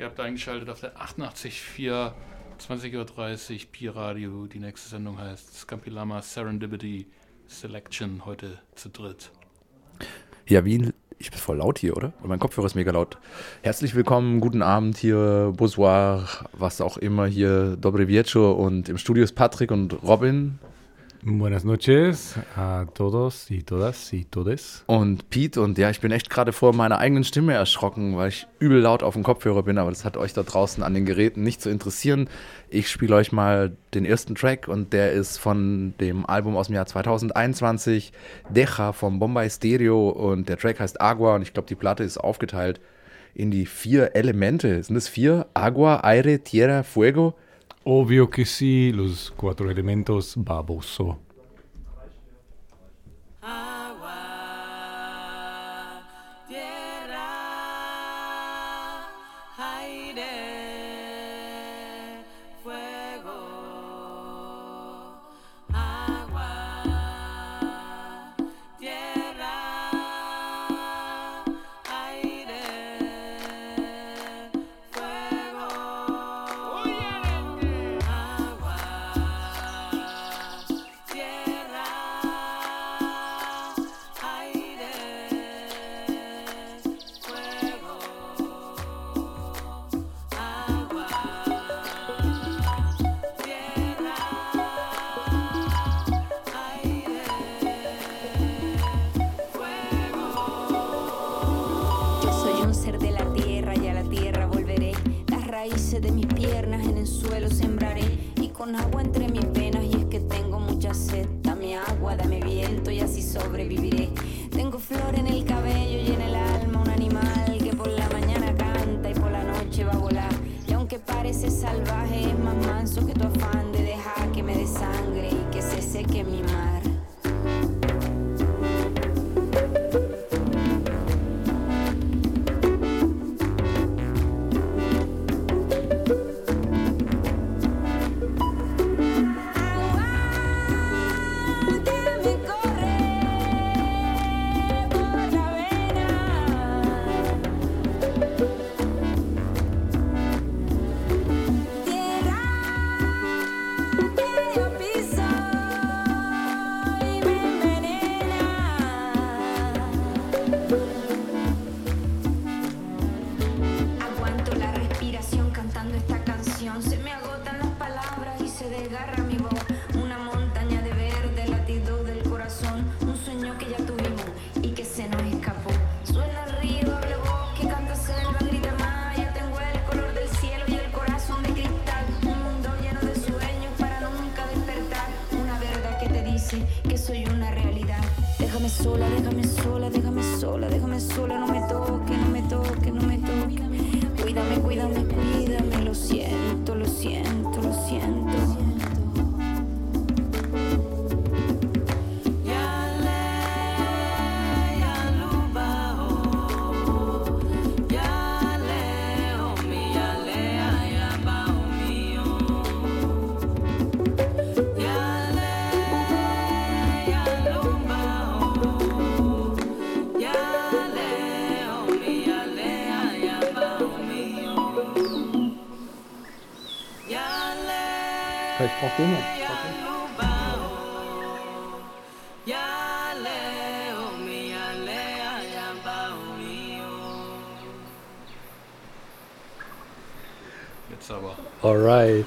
Ihr habt eingeschaltet auf der 88.4, 20.30 Uhr, Pi Radio. Die nächste Sendung heißt Scampilama Serendipity Selection, heute zu dritt. Ja, wie ich bin voll laut hier, oder? Und mein Kopfhörer ist mega laut. Herzlich willkommen, guten Abend hier, bonsoir, was auch immer hier, dobre viaggio und im Studio ist Patrick und Robin. Buenas noches a todos y todas y todes. Und Pete und ja, ich bin echt gerade vor meiner eigenen Stimme erschrocken, weil ich übel laut auf dem Kopfhörer bin, aber das hat euch da draußen an den Geräten nicht zu interessieren. Ich spiele euch mal den ersten Track und der ist von dem Album aus dem Jahr 2021, Deja vom Bombay Stereo und der Track heißt Agua und ich glaube, die Platte ist aufgeteilt in die vier Elemente. Sind es vier? Agua, Aire, Tierra, Fuego? Obvio que sí, los cuatro elementos baboso. mis penas y es que tengo mucha sed. Dame agua, dame viento y así sobreviviré. Tengo flor en el cabello y en el alma un animal que por la mañana canta y por la noche va a volar. Y aunque parece salvaje, es más manso que tu afán de dejar que me desangre y que se seque mi mano. Alright.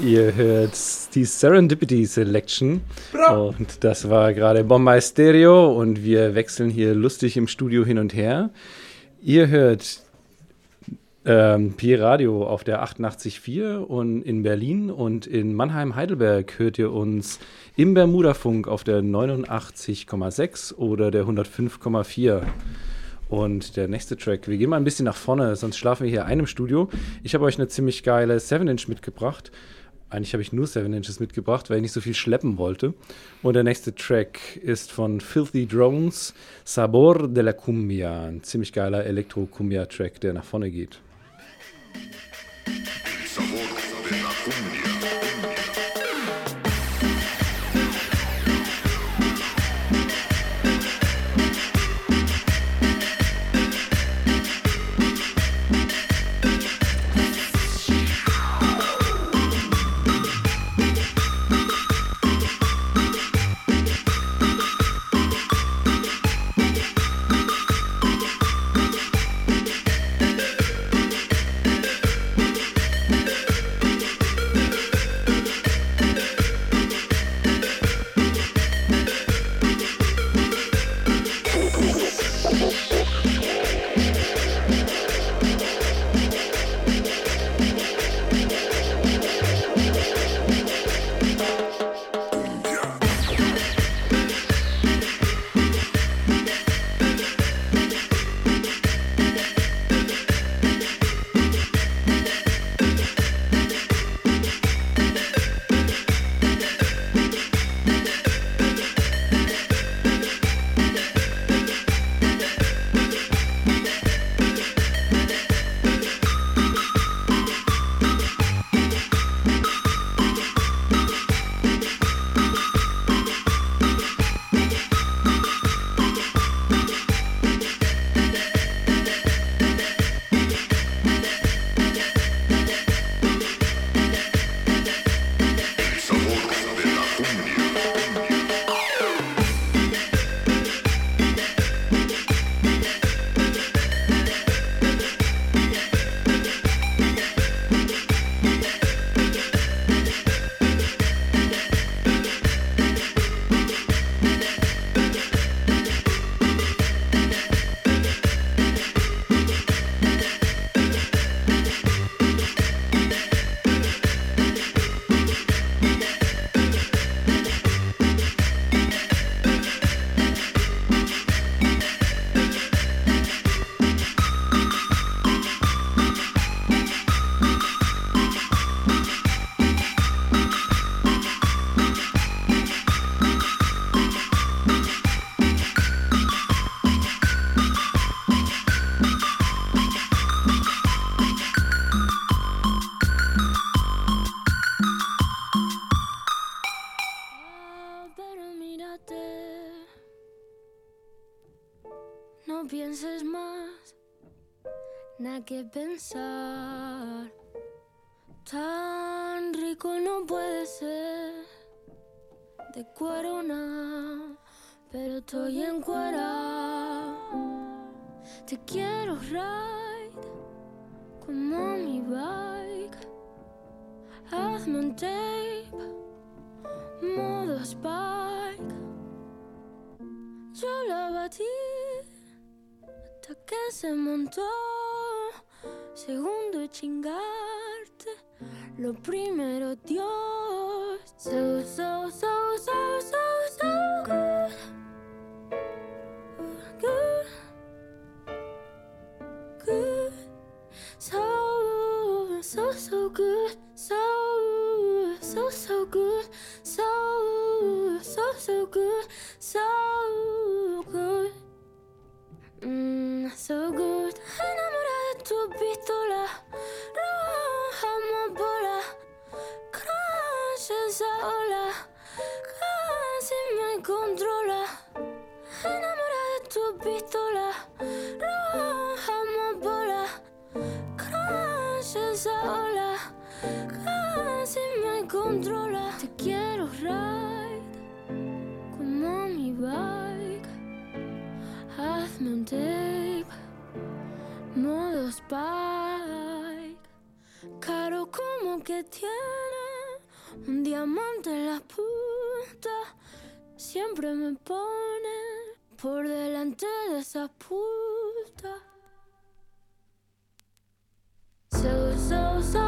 Ihr hört die Serendipity Selection. Bra. Und das war gerade Bombay Stereo und wir wechseln hier lustig im Studio hin und her. Ihr hört ähm, Pi Radio auf der 88.4 und in Berlin und in Mannheim-Heidelberg hört ihr uns im Bermuda-Funk auf der 89,6 oder der 105,4. Und der nächste Track, wir gehen mal ein bisschen nach vorne, sonst schlafen wir hier einem Studio. Ich habe euch eine ziemlich geile 7-Inch mitgebracht. Eigentlich habe ich nur 7 Inches mitgebracht, weil ich nicht so viel schleppen wollte. Und der nächste Track ist von Filthy Drones, Sabor de la Cumbia. Ein ziemlich geiler Elektro-Cumbia-Track, der nach vorne geht. Support. Que pensar. Tan rico no puede ser. De cuero no, pero estoy en cuera. Te quiero ride como mi bike. Hazme un tape, modo spike. Yo la batí hasta que se montó. Segundo y chingarte. Lo primero, Dios. So, so, so, so, so, so good. Good. Good. So, so, so good. So, so, so good. So, so, so good. So good. Mm, so good. Enamorada de tu pistola. Roja amapola. Crash esa ola. Casi me controla. Enamorada de tu pistola. Roja amapola. Crash esa ola. Casi me controla. Te quiero ride como mi bike. Hazme un tape, modo spike. Caro como que tiene un diamante en la punta. Siempre me pone por delante de esa puta. So, so, so,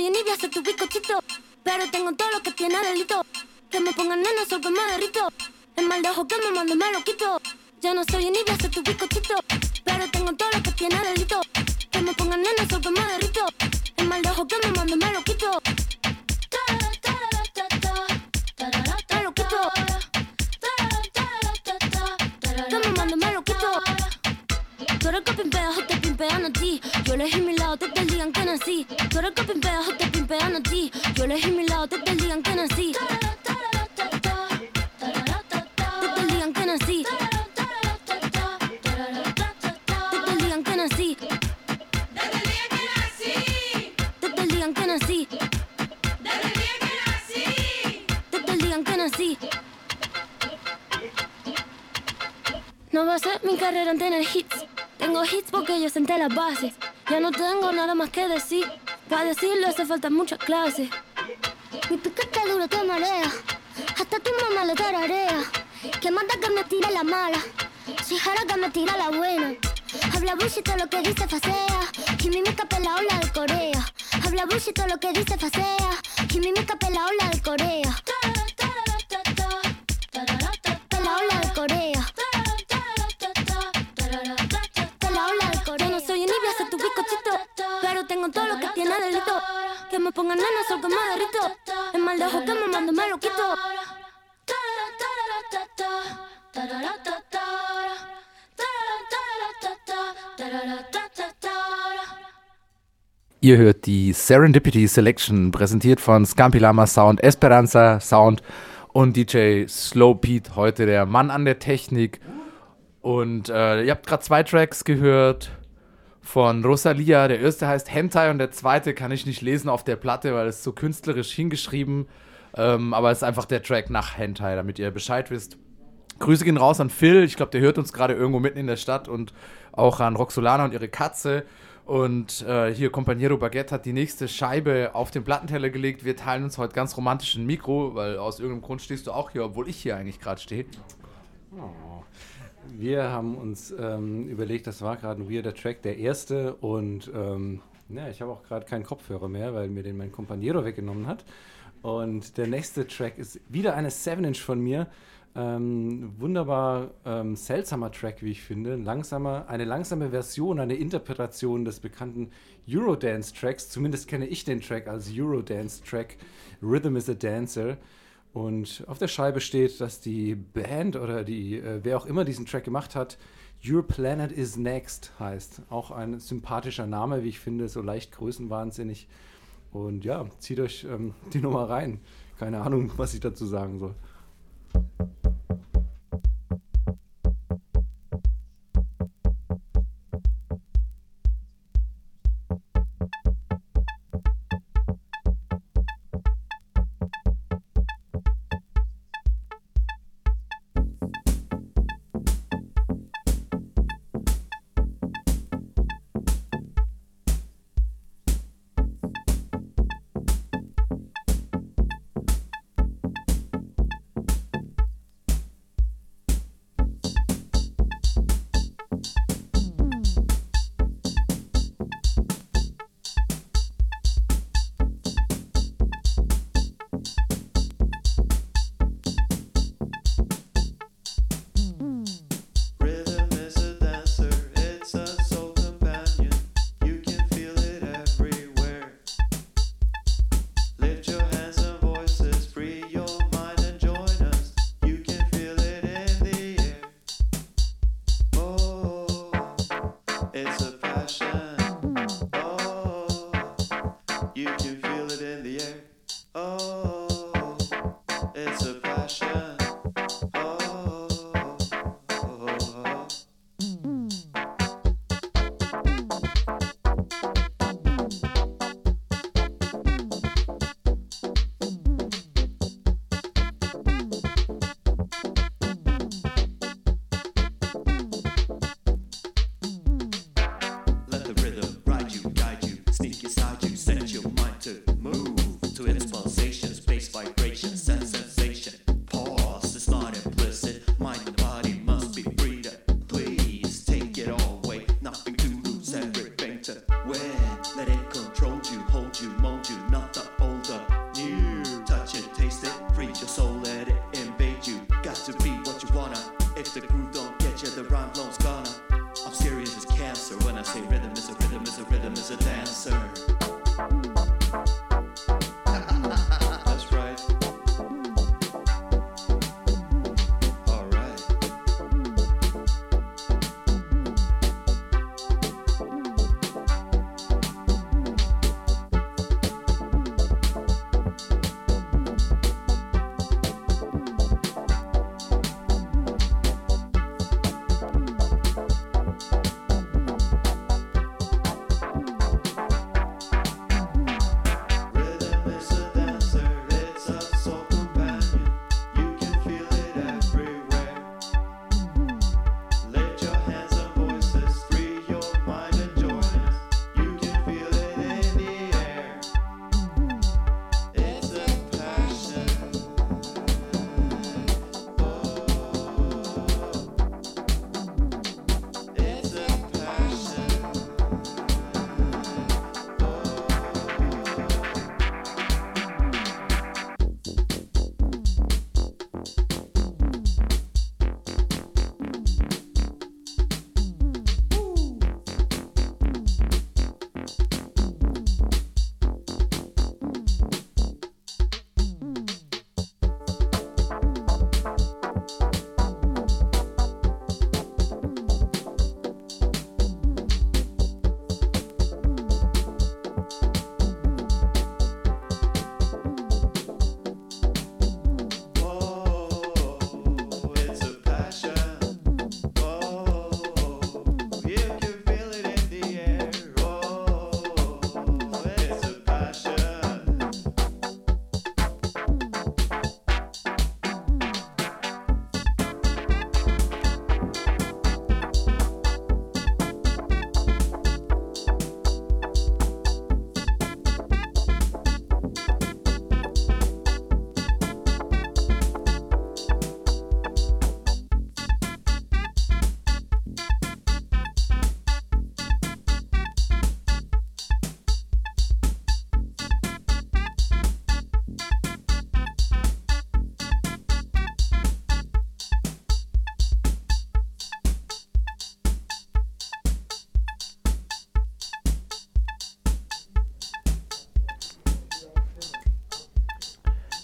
soy envidia, soy tu bizcochito. Pero tengo todo lo que tiene delito. Que me pongan nena, sol que me derrito. El mal de ojo que me mando me lo quito. Ya no soy envidia, soy tu bizcochito. Pero tengo todo lo que tiene delito. Que me pongan nena, sol que me derrito. El mal de ojo que me mando me lo quito. Me lo te te digan que nací. Tú eres que pimpeas o te pimpean a ti. Yo te te que nací. Te te que nací. Te que nací. Que nací. Que nací. No va a ser mi carrera en tener hits. Tengo hits porque yo senté las bases. Ya no tengo nada más que decir. Para decirlo hace falta muchas clases. Mi piquete duro te marea. Hasta tu mamá le tararea. Que manda que me tire la mala. Si jara que me tira la buena. Habla bullshit lo que dice facea. Y mi mica la ola de Corea. Habla bullshit lo que dice facea. Y mi mica la ola de Corea. Sol que me derrito. Mal de ojo que me mando me lo quito. Ihr hört die Serendipity Selection, präsentiert von Scampi Lama Sound, Esperanza Sound und DJ Slow Pete, heute der Mann an der Technik. Und äh, ihr habt gerade zwei Tracks gehört von Rosalia. Der erste heißt Hentai und der zweite kann ich nicht lesen auf der Platte, weil es so künstlerisch hingeschrieben. Ähm, aber es ist einfach der Track nach Hentai, damit ihr Bescheid wisst. Grüße gehen raus an Phil. Ich glaube, der hört uns gerade irgendwo mitten in der Stadt und auch an Roxolana und ihre Katze. Und äh, hier Companiero Baguette hat die nächste Scheibe auf den Plattenteller gelegt. Wir teilen uns heute ganz romantisch ein Mikro, weil aus irgendeinem Grund stehst du auch hier, obwohl ich hier eigentlich gerade stehe. Oh. Wir haben uns ähm, überlegt, das war gerade ein weirder Track, der erste. Und ähm, ja, ich habe auch gerade keinen Kopfhörer mehr, weil mir den mein Companiero weggenommen hat. Und der nächste Track ist wieder eine 7-Inch von mir. Ähm, wunderbar ähm, seltsamer Track, wie ich finde. Langsamer, eine langsame Version, eine Interpretation des bekannten Eurodance-Tracks. Zumindest kenne ich den Track als Eurodance-Track. Rhythm is a Dancer. Und auf der Scheibe steht, dass die Band oder die, äh, wer auch immer diesen Track gemacht hat, Your Planet is Next heißt. Auch ein sympathischer Name, wie ich finde, so leicht größenwahnsinnig. Und ja, zieht euch ähm, die Nummer rein. Keine Ahnung, was ich dazu sagen soll.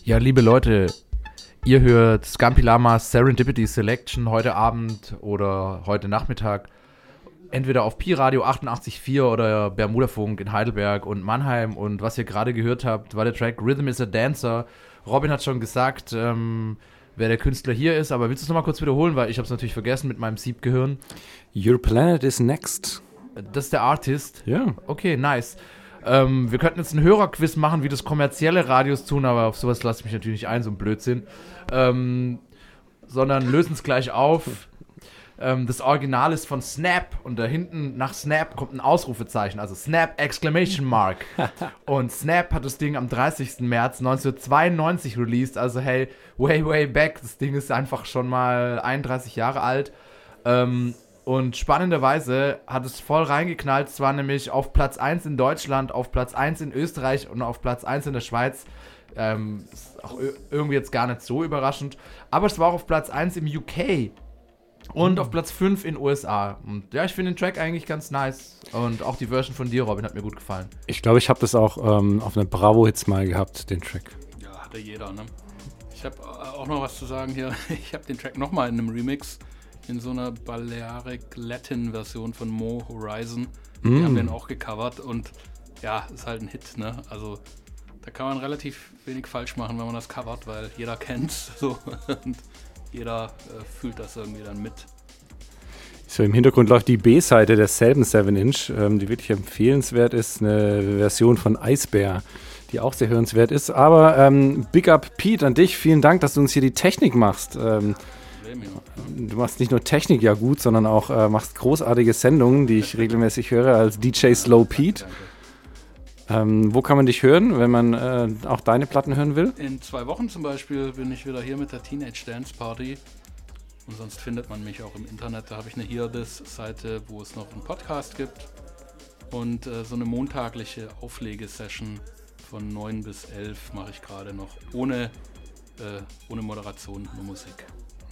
Ja, liebe Leute, ihr hört Scampi Lamas Serendipity Selection heute Abend oder heute Nachmittag. Entweder auf Pi Radio 88.4 oder Bermudafunk in Heidelberg und Mannheim. Und was ihr gerade gehört habt, war der Track Rhythm is a Dancer. Robin hat schon gesagt, ähm, wer der Künstler hier ist, aber willst du es nochmal kurz wiederholen, weil ich habe es natürlich vergessen mit meinem Siebgehirn. Your Planet is Next. Das ist der Artist. Ja. Okay, nice. Ähm, wir könnten jetzt einen Hörerquiz machen, wie das kommerzielle Radios tun, aber auf sowas lasse ich mich natürlich nicht ein, so ein Blödsinn. Ähm, sondern lösen es gleich auf. Ähm, das Original ist von Snap und da hinten nach Snap kommt ein Ausrufezeichen, also Snap Exclamation Mark. und Snap hat das Ding am 30. März 1992 released, also hey, way, way back. Das Ding ist einfach schon mal 31 Jahre alt. Ähm, und spannenderweise hat es voll reingeknallt. Es war nämlich auf Platz 1 in Deutschland, auf Platz 1 in Österreich und auf Platz 1 in der Schweiz. Ähm, ist auch irgendwie jetzt gar nicht so überraschend. Aber es war auch auf Platz 1 im UK und mhm. auf Platz 5 in USA. Und ja, ich finde den Track eigentlich ganz nice. Und auch die Version von dir, Robin, hat mir gut gefallen. Ich glaube, ich habe das auch ähm, auf einer Bravo-Hits mal gehabt, den Track. Ja, hatte jeder, ne? Ich habe äh, auch noch was zu sagen hier. Ich habe den Track nochmal in einem Remix in so einer Balearic Latin Version von Mo Horizon. Die mm. haben den auch gecovert und ja, ist halt ein Hit, ne? Also da kann man relativ wenig falsch machen, wenn man das covert, weil jeder kennt's so und jeder äh, fühlt das irgendwie dann mit. So, im Hintergrund läuft die B-Seite derselben 7-Inch, ähm, die wirklich empfehlenswert ist, eine Version von Eisbär, die auch sehr hörenswert ist. Aber ähm, Big Up Pete an dich, vielen Dank, dass du uns hier die Technik machst. Ähm, du machst nicht nur Technik ja gut, sondern auch äh, machst großartige Sendungen, die ich regelmäßig höre als DJ Slow Pete. Ähm, wo kann man dich hören, wenn man äh, auch deine Platten hören will? In zwei Wochen zum Beispiel bin ich wieder hier mit der Teenage Dance Party. Und sonst findet man mich auch im Internet. Da habe ich eine Hear This-Seite, wo es noch einen Podcast gibt. Und äh, so eine montagliche Auflegesession von 9 bis 11 mache ich gerade noch. Ohne, äh, ohne Moderation, nur Musik.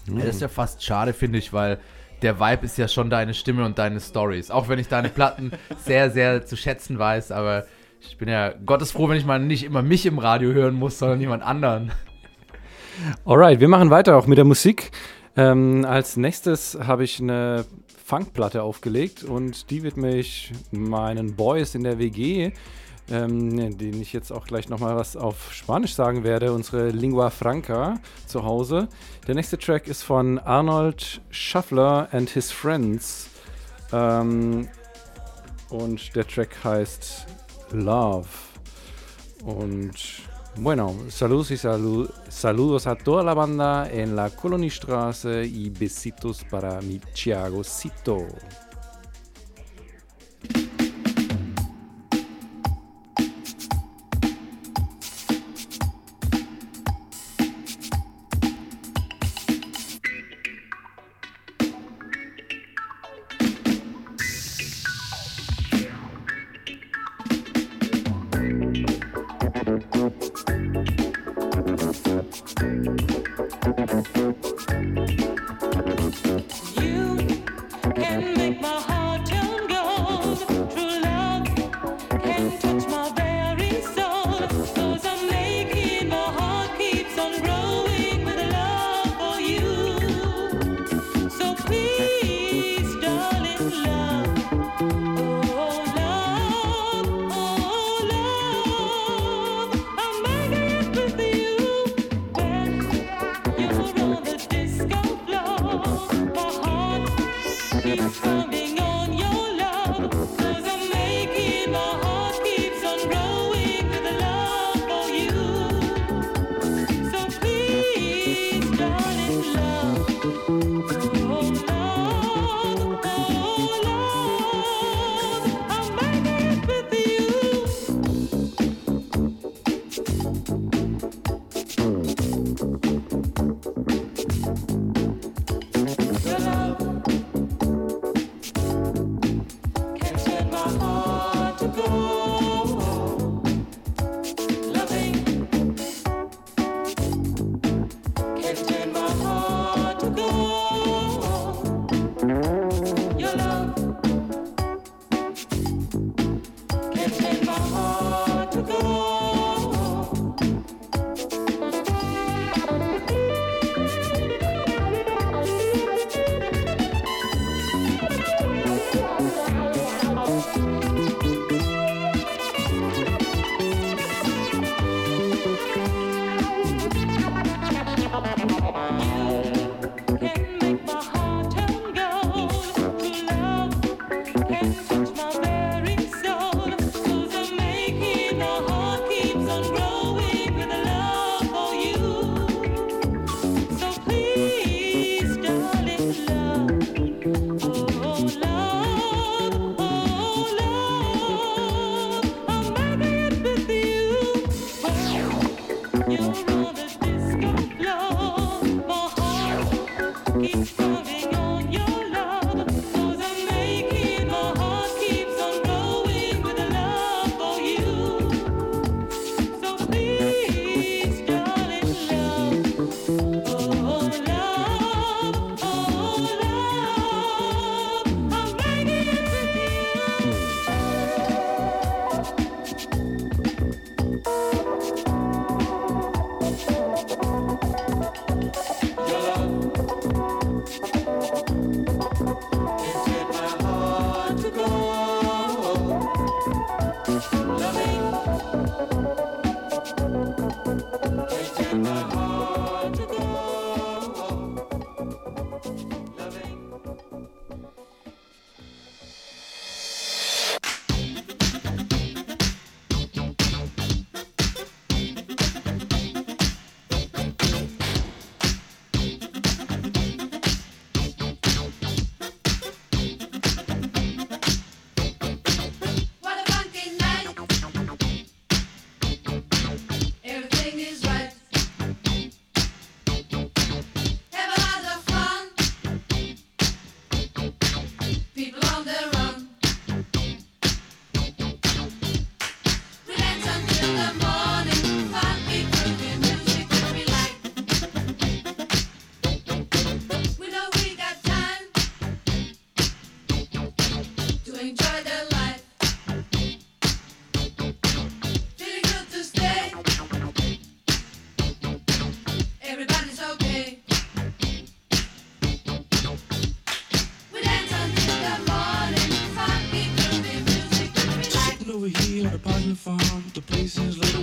Mhm. Ja, das ist ja fast schade, finde ich, weil der Vibe ist ja schon deine Stimme und deine Stories. Auch wenn ich deine Platten sehr, sehr zu schätzen weiß, aber ich bin ja gottesfroh, wenn ich mal nicht immer mich im Radio hören muss, sondern jemand anderen. Alright, wir machen weiter auch mit der Musik. Ähm, als nächstes habe ich eine Funkplatte aufgelegt und die widme ich meinen Boys in der WG ähm, den ich jetzt auch gleich nochmal was auf Spanisch sagen werde, unsere Lingua Franca zu Hause. Der nächste Track ist von Arnold Schaffler and His Friends. Ähm, und der Track heißt Love. Und bueno, saludos y salu saludos a toda la banda en la Colonistraße y besitos para mi Thank you.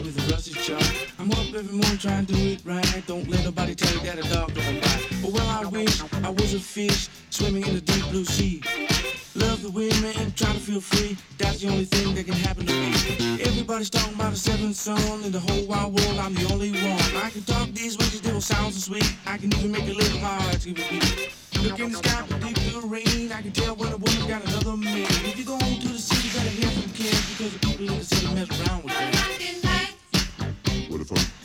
Chiagocito. trying to do it right. Don't let nobody tell you that a dog don't bite. But well, I wish I was a fish swimming in the deep blue sea. Love the women, try to feel free. That's the only thing that can happen to me. Everybody's talking about a seventh son in the whole wide world. I'm the only one. I can talk these ways, they will sound so sweet. I can even make a little hard to repeat. Look in the sky, for deep blue rain. I can tell when a woman got another man. If you go on to the city, gotta hear from kids because the people in the city mess around with them.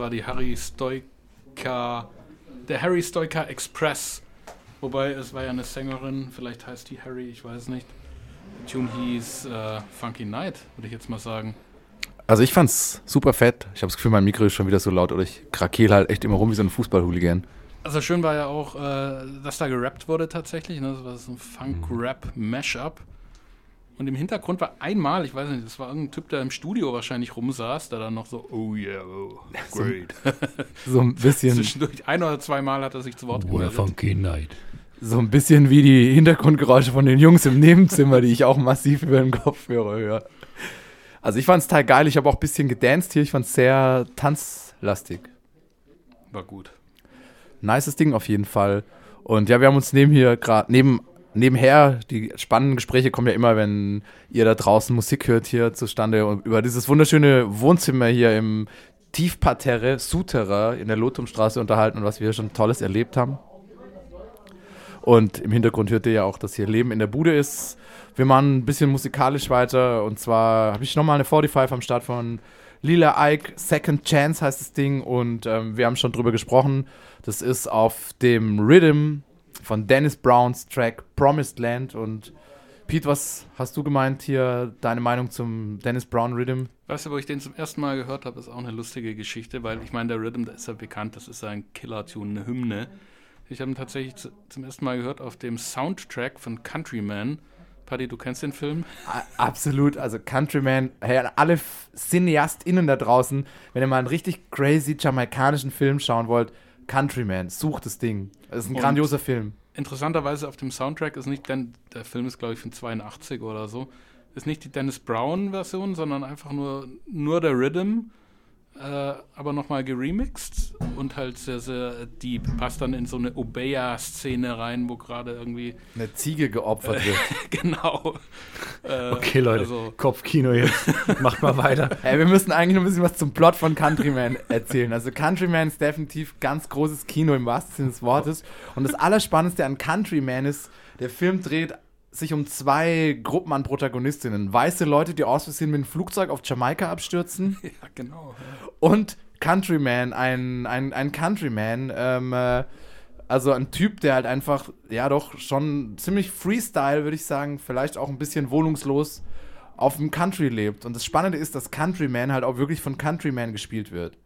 war die Harry Stoika, der Harry Stoika Express. Wobei es war ja eine Sängerin, vielleicht heißt die Harry, ich weiß nicht. Der Tune hieß äh, Funky Night, würde ich jetzt mal sagen. Also ich fand's super fett. Ich habe das Gefühl, mein Mikro ist schon wieder so laut oder ich krakel halt echt immer rum wie so ein Fußballhooligan. Also schön war ja auch, äh, dass da gerappt wurde tatsächlich. Ne? Das war so ein Funk-Rap-Mashup. Und im Hintergrund war einmal, ich weiß nicht, das war irgendein Typ, der im Studio wahrscheinlich rumsaß, der dann noch so, oh yeah, oh, great. So ein bisschen, Zwischendurch ein oder zweimal hat er sich zu Wort gemeldet. night. so ein bisschen wie die Hintergrundgeräusche von den Jungs im Nebenzimmer, die ich auch massiv über den Kopfhörer höre. Also ich fand's total geil. Ich habe auch ein bisschen gedanced hier. Ich fand's sehr tanzlastig. War gut. Nices Ding auf jeden Fall. Und ja, wir haben uns neben hier gerade neben nebenher die spannenden Gespräche kommen ja immer, wenn ihr da draußen Musik hört hier zustande und über dieses wunderschöne Wohnzimmer hier im Tiefparterre Souterrain in der Lotumstraße unterhalten und was wir schon Tolles erlebt haben. Und im Hintergrund hört ihr ja auch, dass hier Leben in der Bude ist. Wir machen ein bisschen musikalisch weiter und zwar habe ich nochmal eine 45 am Start von Lila Ike, Second Chance heißt das Ding und ähm, wir haben schon drüber gesprochen. Das ist auf dem Rhythm von Dennis Browns Track Promised Land und Pete, was hast du gemeint hier, deine Meinung zum Dennis Brown Rhythm? Weißt du, wo ich den zum ersten Mal gehört habe, ist auch eine lustige Geschichte, weil ich meine, der Rhythm, der ist ja bekannt, das ist ja ein Killer-Tune, eine Hymne. Ich habe ihn tatsächlich zu, zum ersten Mal gehört auf dem Soundtrack von Countryman. Paddy, du kennst den Film? Absolut, also Countryman, hey, alle CineastInnen da draußen, wenn ihr mal einen richtig crazy jamaikanischen Film schauen wollt, Countryman, sucht das Ding. Das ist ein Und- grandioser Film. Interessanterweise auf dem Soundtrack ist nicht, denn der Film ist glaube ich von 82 oder so, ist nicht die Dennis Brown Version, sondern einfach nur, nur der Rhythm, äh, aber nochmal geremixed und halt sehr, sehr deep. Passt dann in so eine Obeya-Szene rein, wo gerade irgendwie, Eine Ziege geopfert wird. genau. Äh, Okay, Leute, Also, Kopfkino jetzt. Macht mal weiter. Hey, wir müssen eigentlich noch ein bisschen was zum Plot von Countryman erzählen. Also Countryman ist definitiv ganz großes Kino im wahrsten Sinne des Wortes. Und das Allerspannendste an Countryman ist, der Film dreht sich um zwei Gruppen an Protagonistinnen. Weiße Leute, die aus Versehen mit dem Flugzeug auf Jamaika abstürzen. ja, genau. Und Countryman, ein, ein, ein Countryman, ähm, äh, Also ein Typ, der halt einfach, ja doch, schon ziemlich Freestyle, würde ich sagen, vielleicht auch ein bisschen wohnungslos auf dem Country lebt. Und das Spannende ist, dass Countryman halt auch wirklich von Countryman gespielt wird.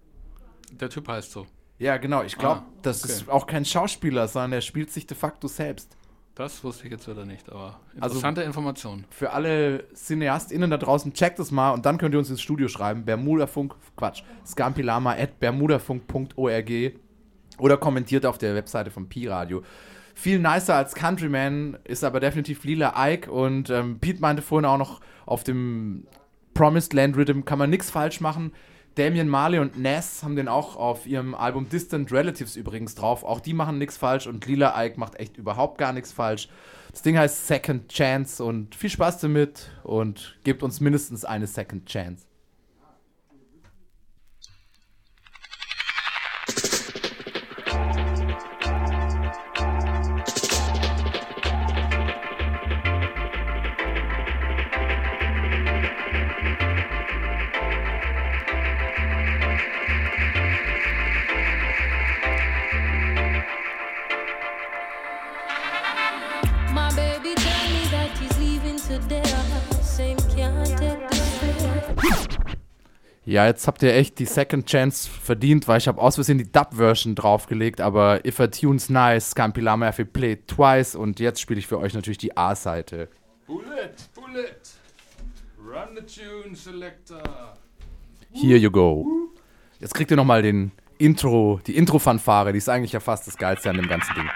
Der Typ heißt so. Ja, genau. Ich glaube, Ah, das okay. ist auch kein Schauspieler, sondern er spielt sich de facto selbst. Das wusste ich jetzt wieder nicht, aber Also- interessante Information. Für alle CineastInnen da draußen, checkt es mal und dann könnt ihr uns ins Studio schreiben. Bermudafunk, Quatsch, scampilama at bermudafunk.org oder kommentiert auf der Webseite von Pi-Radio. Viel nicer als Countryman ist aber definitiv Lila Ike und ähm, Pete meinte vorhin auch noch, auf dem Promised Land Rhythm kann man nichts falsch machen. Damien Marley und Ness haben den auch auf ihrem Album Distant Relatives übrigens drauf. Auch die machen nichts falsch und Lila Ike macht echt überhaupt gar nichts falsch. Das Ding heißt Second Chance und viel Spaß damit und gebt uns mindestens eine Second Chance. Ja, jetzt habt ihr echt die Second Chance verdient, weil ich habe aus Versehen die Dub-Version draufgelegt, aber If a Tune's Nice, Scampilama if it played twice und jetzt spiele ich für euch natürlich die A-Seite. Bullet, Bullet. Run the tune, Selector. Here you go. Jetzt kriegt ihr nochmal den Intro, die Intro-Fanfare, die ist eigentlich ja fast das Geilste an dem ganzen Ding.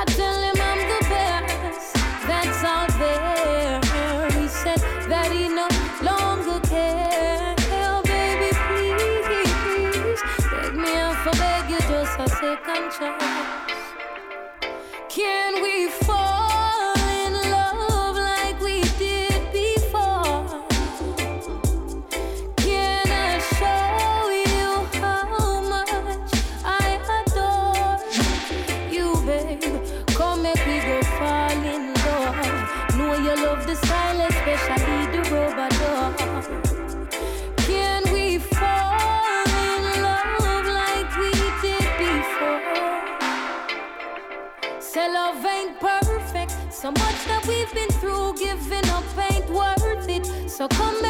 I tell him I'm the best that's out there. He said that he no longer cares. Baby, please, beg me beg you just. We've been through, giving up ain't worth it. So come back,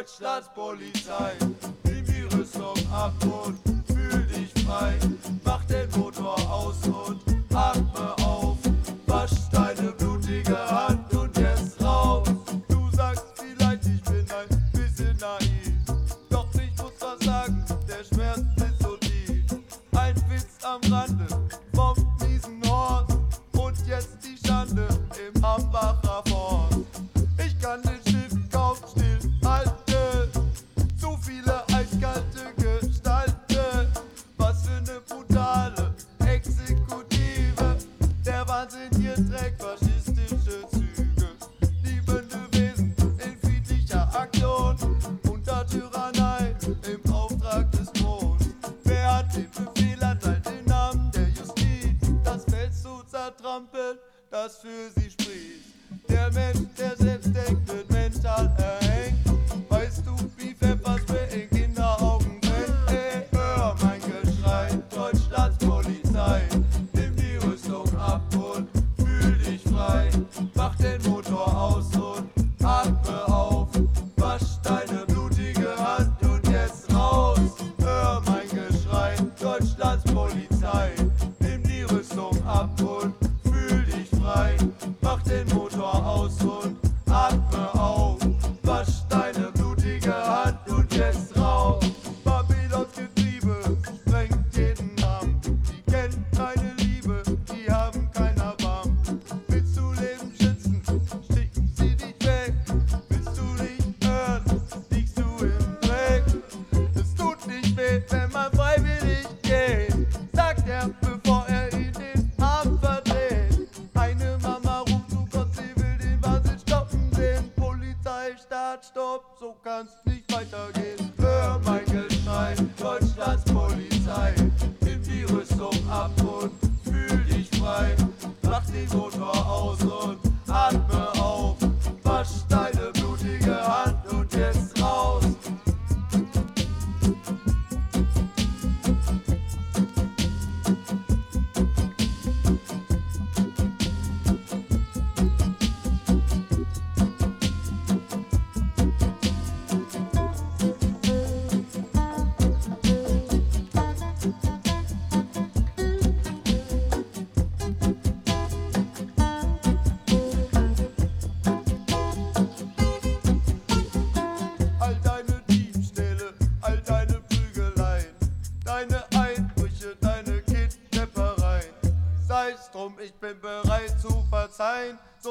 Deutschlands Polizei. Nimm die Rüstung ab So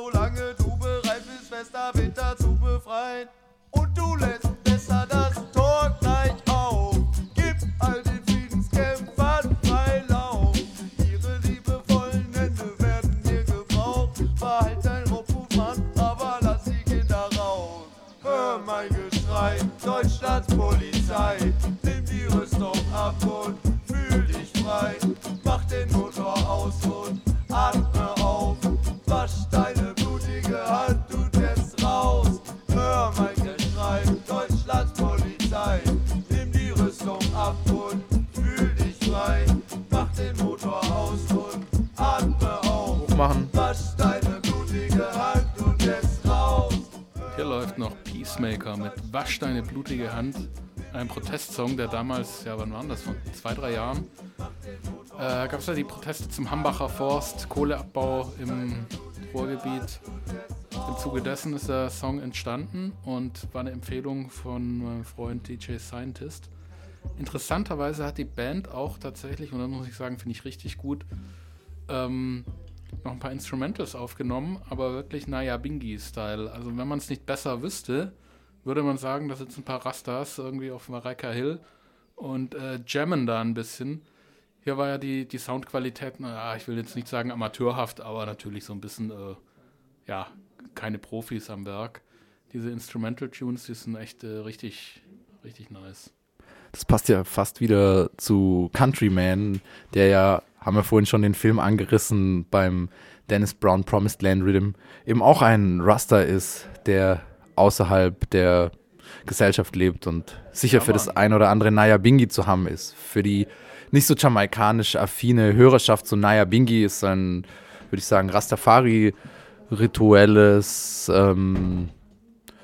mit Wasch deine blutige Hand. Ein Protestsong, der damals, ja, wann waren das? Von zwei, drei Jahren. Äh, Gab es ja die Proteste zum Hambacher Forst, Kohleabbau im Ruhrgebiet. Im Zuge dessen ist der Song entstanden und war eine Empfehlung von meinem Freund DJ Scientist. Interessanterweise hat die Band auch tatsächlich, und dann muss ich sagen, finde ich richtig gut, ähm, noch ein paar Instrumentals aufgenommen, aber wirklich Naya Bingi-Style. Also wenn man es nicht besser wüsste, würde man sagen, da sitzen ein paar Rastas irgendwie auf Mareika Hill und äh, jammen da ein bisschen. Hier war ja die, die Soundqualität, naja, ich will jetzt nicht sagen amateurhaft, aber natürlich so ein bisschen, äh, ja, keine Profis am Werk. Diese Instrumental-Tunes, die sind echt äh, richtig, richtig nice. Das passt ja fast wieder zu Countryman, der ja, haben wir vorhin schon den Film angerissen, beim Dennis Brown Promised Land Rhythm, eben auch ein Raster ist, der außerhalb der Gesellschaft lebt und sicher Ja, für das ein oder andere Naya Bingi zu haben ist. Für die nicht so jamaikanisch affine Hörerschaft so Naya Bingi ist ein, würde ich sagen, Rastafari-rituelles, ähm,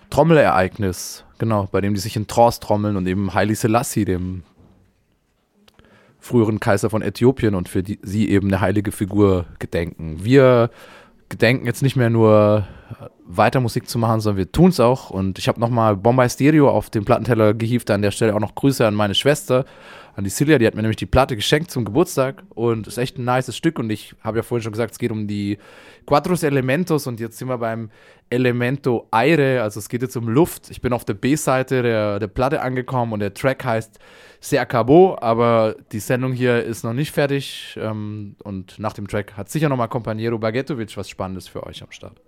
Trommelereignis, genau, bei dem die sich in Trance trommeln und eben Haile Selassie, dem früheren Kaiser von Äthiopien und für die, sie eben eine heilige Figur gedenken. Wir gedenken jetzt nicht mehr nur weiter Musik zu machen, sondern wir tun es auch. Und ich habe nochmal Bombay Stereo auf den Plattenteller gehievt. An der Stelle auch noch Grüße an meine Schwester, an die Silja. Die hat mir nämlich die Platte geschenkt zum Geburtstag. Und ist echt ein nices Stück. Und ich habe ja vorhin schon gesagt, es geht um die Quattros Elementos. Und jetzt sind wir beim Elemento Aire. Also es geht jetzt um Luft. Ich bin auf der B-Seite der, der Platte angekommen und der Track heißt Se Acabó. Aber die Sendung hier ist noch nicht fertig. Ähm, und nach dem Track hat sicher nochmal Companiero Bagetovic was Spannendes für euch am Start.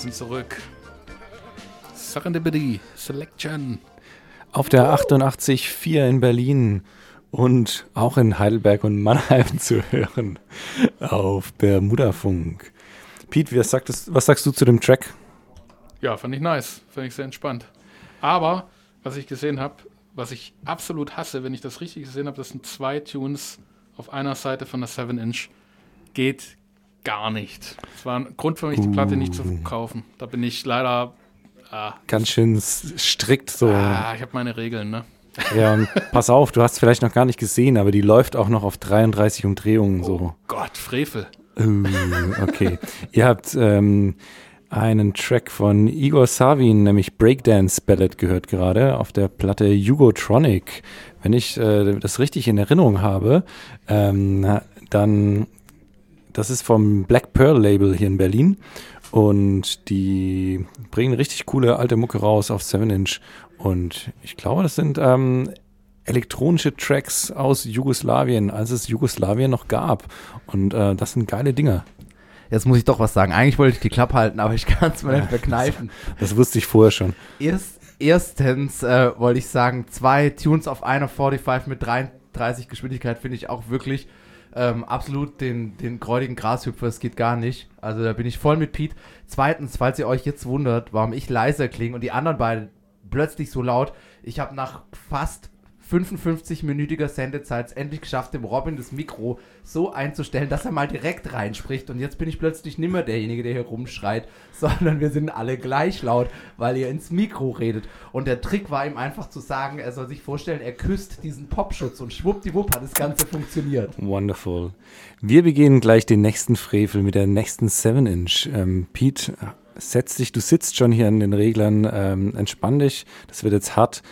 Sind zurück. Serendipity Selection. Auf der 88.4 in Berlin und auch in Heidelberg und Mannheim zu hören auf Bermudafunk. Pete, was sagst, was sagst du zu dem Track? Ja, fand ich nice. Fand ich sehr entspannt. Aber, was ich gesehen habe, was ich absolut hasse, wenn ich das richtig gesehen habe, das sind zwei Tunes auf einer Seite von der 7-Inch. Geht gar nicht. Das war ein Grund für mich, die Platte nicht zu kaufen. Da bin ich leider. Ah, Ganz schön strikt so. ah, ich habe meine Regeln, ne? Ja, und pass auf, du hast es vielleicht noch gar nicht gesehen, aber die läuft auch noch auf 33 Umdrehungen so. Gott, Frevel. Uh, okay. Ihr habt ähm, einen Track von Igor Savin, nämlich Breakdance Ballad, gehört gerade auf der Platte Jugotronic. Wenn ich äh, das richtig in Erinnerung habe, ähm, dann das ist vom Black Pearl Label hier in Berlin und die bringen richtig coole alte Mucke raus auf 7-Inch und ich glaube, das sind ähm, elektronische Tracks aus Jugoslawien, als es Jugoslawien noch gab und äh, das sind geile Dinger. Jetzt muss ich doch was sagen. Eigentlich wollte ich die Klappe halten, aber ich kann es mir nicht verkneifen. Das wusste ich vorher schon. Erst, erstens äh, wollte ich sagen, zwei Tunes auf einer 45 mit 33 Geschwindigkeit finde ich auch wirklich ähm, absolut den, den gräudigen Grashüpfer. Es geht gar nicht. Also da bin ich voll mit Pete. Zweitens, falls ihr euch jetzt wundert, warum ich leiser klinge und die anderen beiden plötzlich so laut. Ich habe nach fast 55-minütiger Sendezeit endlich geschafft, dem Robin das Mikro so einzustellen, dass er mal direkt reinspricht. Und jetzt bin ich plötzlich nimmer derjenige, der hier rumschreit, sondern wir sind alle gleich laut, weil ihr ins Mikro redet. Und der Trick war ihm einfach zu sagen, er soll sich vorstellen, er küsst diesen Popschutz und schwuppdiwupp hat das Ganze funktioniert. Wonderful. Wir beginnen gleich den nächsten Frevel mit der nächsten 7-Inch. Ähm, Pete, setz dich, du sitzt schon hier an den Reglern, ähm, entspann dich, das wird jetzt hart.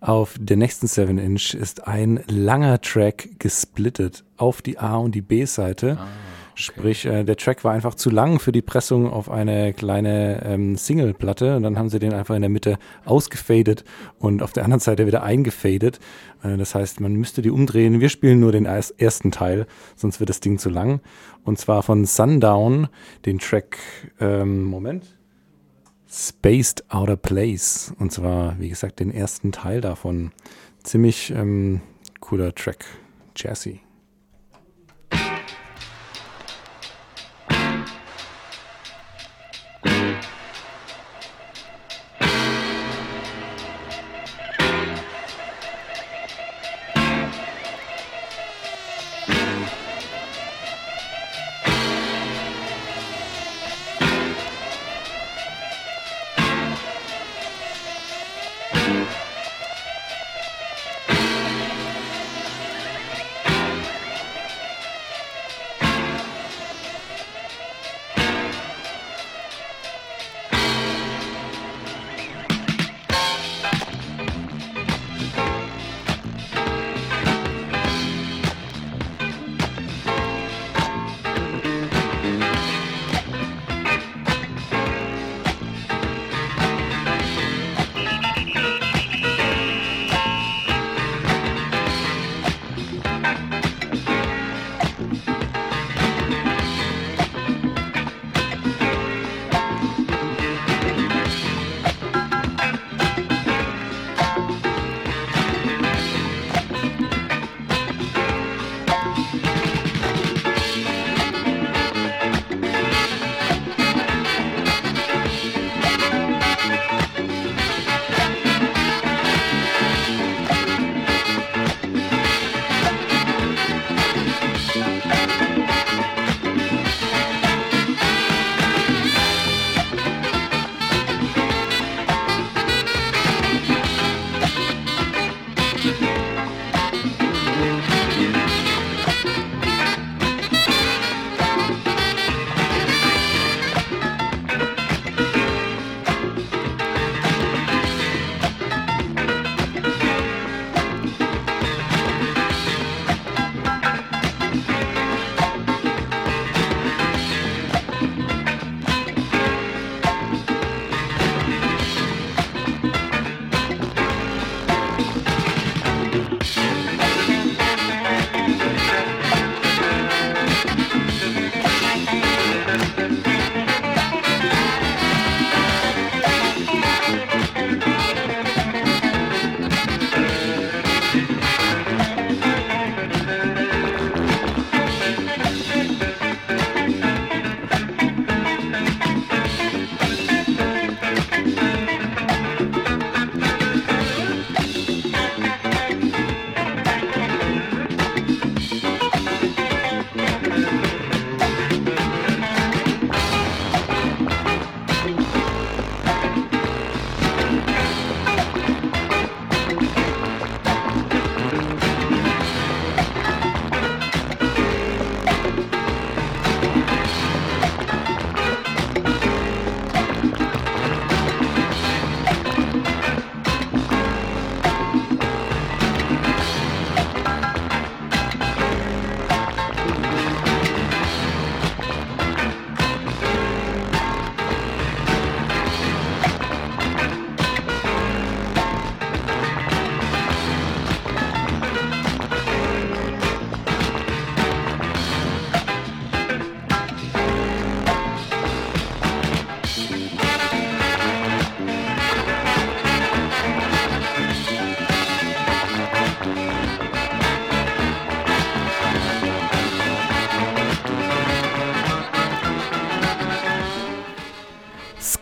Auf der nächsten 7-Inch ist ein langer Track gesplittet auf die A- und die B-Seite. Sprich, äh, der Track war einfach zu lang für die Pressung auf eine kleine ähm, Single-Platte und dann haben sie den einfach in der Mitte ausgefadet und auf der anderen Seite wieder eingefadet. Äh, das heißt, man müsste die umdrehen. Wir spielen nur den ers- ersten Teil, sonst wird das Ding zu lang. Und zwar von Sundown, den Track, ähm, Moment. Spaced Outer Place. Und zwar, wie gesagt, den ersten Teil davon. Ziemlich ähm, cooler Track. Jazzy.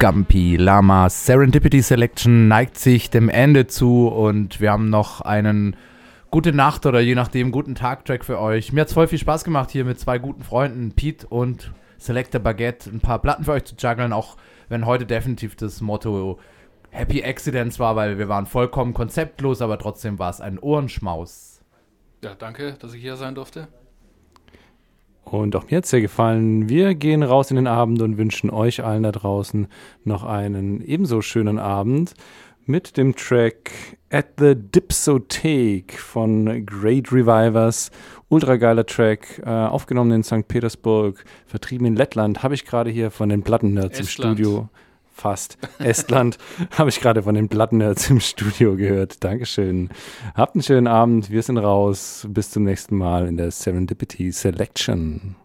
Scampi Lama Serendipity Selection neigt sich dem Ende zu und wir haben noch einen gute Nacht oder je nachdem guten Tag-Track für euch. Mir hat es voll viel Spaß gemacht hier mit zwei guten Freunden, Pete und Selector Baguette, ein paar Platten für euch zu juggeln, auch wenn heute definitiv das Motto Happy Accidents war, weil wir waren vollkommen konzeptlos, aber trotzdem war es ein Ohrenschmaus. Ja, danke, dass ich hier sein durfte. Und auch mir hat es sehr gefallen. Wir gehen raus in den Abend und wünschen euch allen da draußen noch einen ebenso schönen Abend mit dem Track At the Dipsothek von Great Revivers. Ultra geiler Track, äh, aufgenommen in St. Petersburg, vertrieben in Lettland. Habe ich gerade hier von den Plattennerds im. Studio. Fast. Estland habe ich gerade von den Plattennerds im Studio gehört. Dankeschön. Habt einen schönen Abend. Wir sind raus. Bis zum nächsten Mal in der Serendipity Selection.